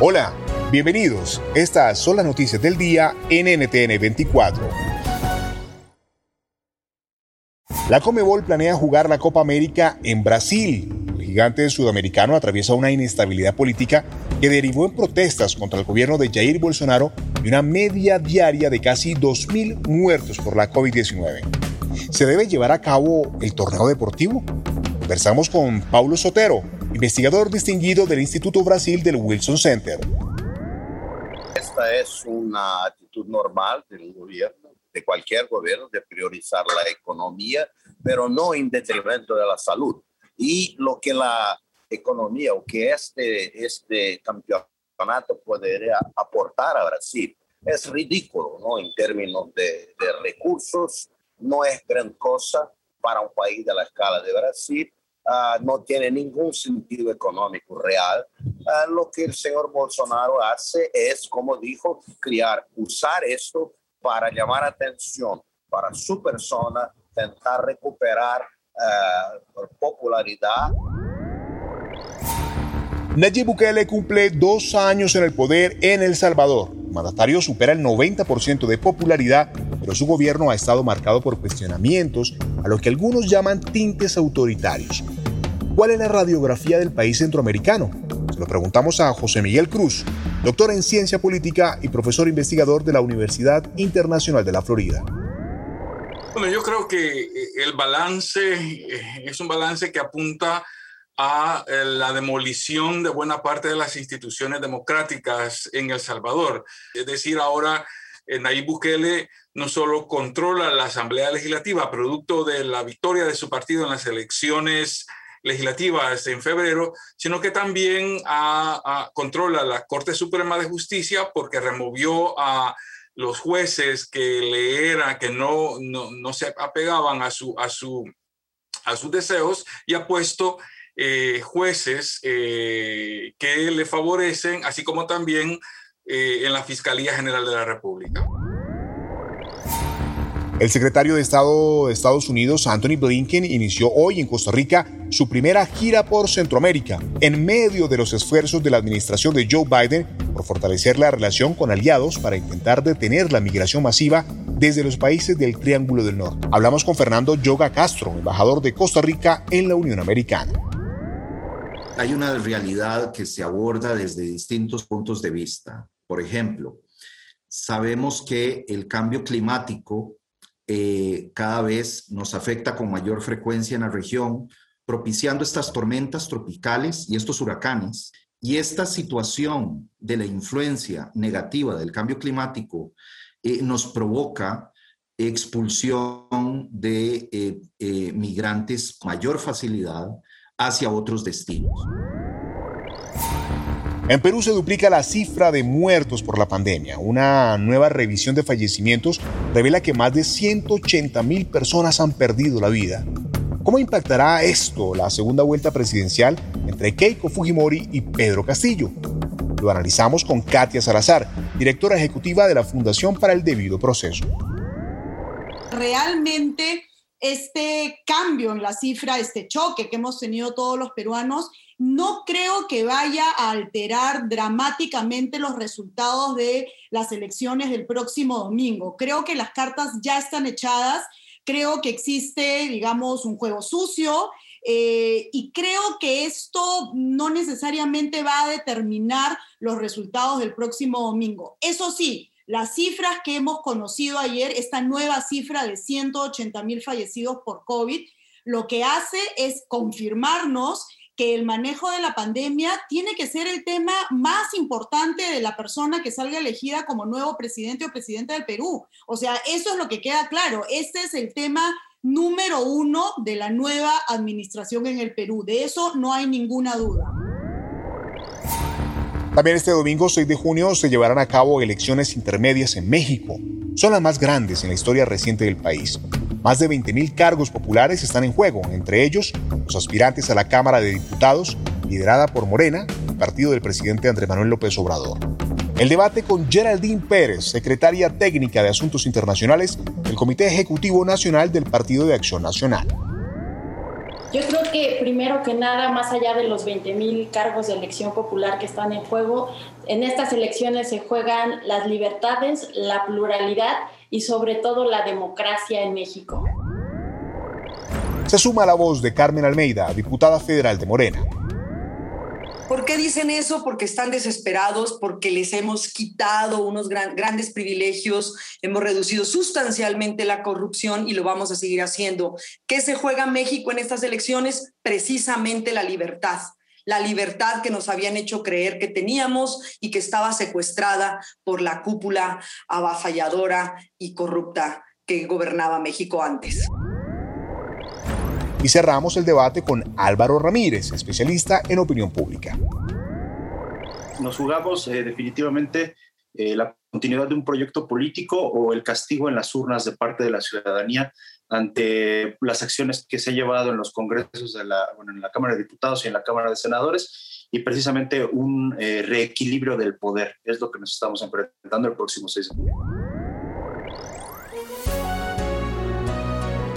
Hola, bienvenidos. Estas son las noticias del día en NTN 24. La Comebol planea jugar la Copa América en Brasil. El gigante sudamericano atraviesa una inestabilidad política que derivó en protestas contra el gobierno de Jair Bolsonaro y una media diaria de casi 2.000 muertos por la COVID-19. ¿Se debe llevar a cabo el torneo deportivo? Conversamos con Paulo Sotero, investigador distinguido del Instituto Brasil del Wilson Center. Esta es una actitud normal del gobierno, de cualquier gobierno, de priorizar la economía, pero no en detrimento de la salud. Y lo que la economía o que este, este campeonato podría aportar a Brasil es ridículo, ¿no? En términos de, de recursos, no es gran cosa para un país de la escala de Brasil Uh, no tiene ningún sentido económico real. Uh, lo que el señor Bolsonaro hace es, como dijo, crear, usar esto para llamar atención para su persona, intentar recuperar uh, popularidad. Nayib Bukele cumple dos años en el poder en El Salvador. Mandatario supera el 90% de popularidad, pero su gobierno ha estado marcado por cuestionamientos a lo que algunos llaman tintes autoritarios. ¿Cuál es la radiografía del país centroamericano? Se lo preguntamos a José Miguel Cruz, doctor en ciencia política y profesor investigador de la Universidad Internacional de la Florida. Bueno, yo creo que eh, el balance eh, es un balance que apunta a eh, la demolición de buena parte de las instituciones democráticas en El Salvador. Es decir, ahora Nayib Bukele no solo controla la Asamblea Legislativa, producto de la victoria de su partido en las elecciones legislativas en febrero, sino que también controla la Corte Suprema de Justicia porque removió a los jueces que le eran, que no, no, se apegaban a, su, a, su, a sus deseos y ha puesto eh, jueces eh, que le favorecen, así como también eh, en la Fiscalía General de la República. El secretario de Estado de Estados Unidos, Anthony Blinken, inició hoy en Costa Rica su primera gira por Centroamérica, en medio de los esfuerzos de la administración de Joe Biden por fortalecer la relación con aliados para intentar detener la migración masiva desde los países del Triángulo del Norte. Hablamos con Fernando Yoga Castro, embajador de Costa Rica en la Unión Americana. Hay una realidad que se aborda desde distintos puntos de vista. Por ejemplo, sabemos que el cambio climático eh, cada vez nos afecta con mayor frecuencia en la región, propiciando estas tormentas tropicales y estos huracanes. Y esta situación de la influencia negativa del cambio climático eh, nos provoca expulsión de eh, migrantes con mayor facilidad hacia otros destinos. En Perú se duplica la cifra de muertos por la pandemia. Una nueva revisión de fallecimientos revela que más de 180 mil personas han perdido la vida. ¿Cómo impactará esto la segunda vuelta presidencial entre Keiko Fujimori y Pedro Castillo? Lo analizamos con Katia Salazar, directora ejecutiva de la Fundación para el Debido Proceso. Realmente este cambio en la cifra, este choque que hemos tenido todos los peruanos, no creo que vaya a alterar dramáticamente los resultados de las elecciones del próximo domingo. Creo que las cartas ya están echadas, creo que existe, digamos, un juego sucio eh, y creo que esto no necesariamente va a determinar los resultados del próximo domingo. Eso sí, las cifras que hemos conocido ayer, esta nueva cifra de 180 mil fallecidos por COVID, lo que hace es confirmarnos que el manejo de la pandemia tiene que ser el tema más importante de la persona que salga elegida como nuevo presidente o presidenta del Perú. O sea, eso es lo que queda claro. Este es el tema número uno de la nueva administración en el Perú. De eso no hay ninguna duda. También este domingo 6 de junio se llevarán a cabo elecciones intermedias en México. Son las más grandes en la historia reciente del país. Más de 20.000 cargos populares están en juego, entre ellos los aspirantes a la Cámara de Diputados, liderada por Morena, el partido del presidente Andrés Manuel López Obrador. El debate con Geraldine Pérez, secretaria técnica de Asuntos Internacionales del Comité Ejecutivo Nacional del Partido de Acción Nacional. Yo creo que primero que nada, más allá de los 20.000 cargos de elección popular que están en juego, en estas elecciones se juegan las libertades, la pluralidad y sobre todo la democracia en México. Se suma la voz de Carmen Almeida, diputada federal de Morena. ¿Por qué dicen eso? Porque están desesperados, porque les hemos quitado unos grandes privilegios, hemos reducido sustancialmente la corrupción y lo vamos a seguir haciendo. ¿Qué se juega México en estas elecciones? Precisamente la libertad la libertad que nos habían hecho creer que teníamos y que estaba secuestrada por la cúpula avafalladora y corrupta que gobernaba México antes. Y cerramos el debate con Álvaro Ramírez, especialista en opinión pública. Nos jugamos eh, definitivamente eh, la continuidad de un proyecto político o el castigo en las urnas de parte de la ciudadanía ante las acciones que se ha llevado en los congresos en la Cámara de Diputados y en la Cámara de Senadores y precisamente un eh, reequilibrio del poder es lo que nos estamos enfrentando el próximo 6 de.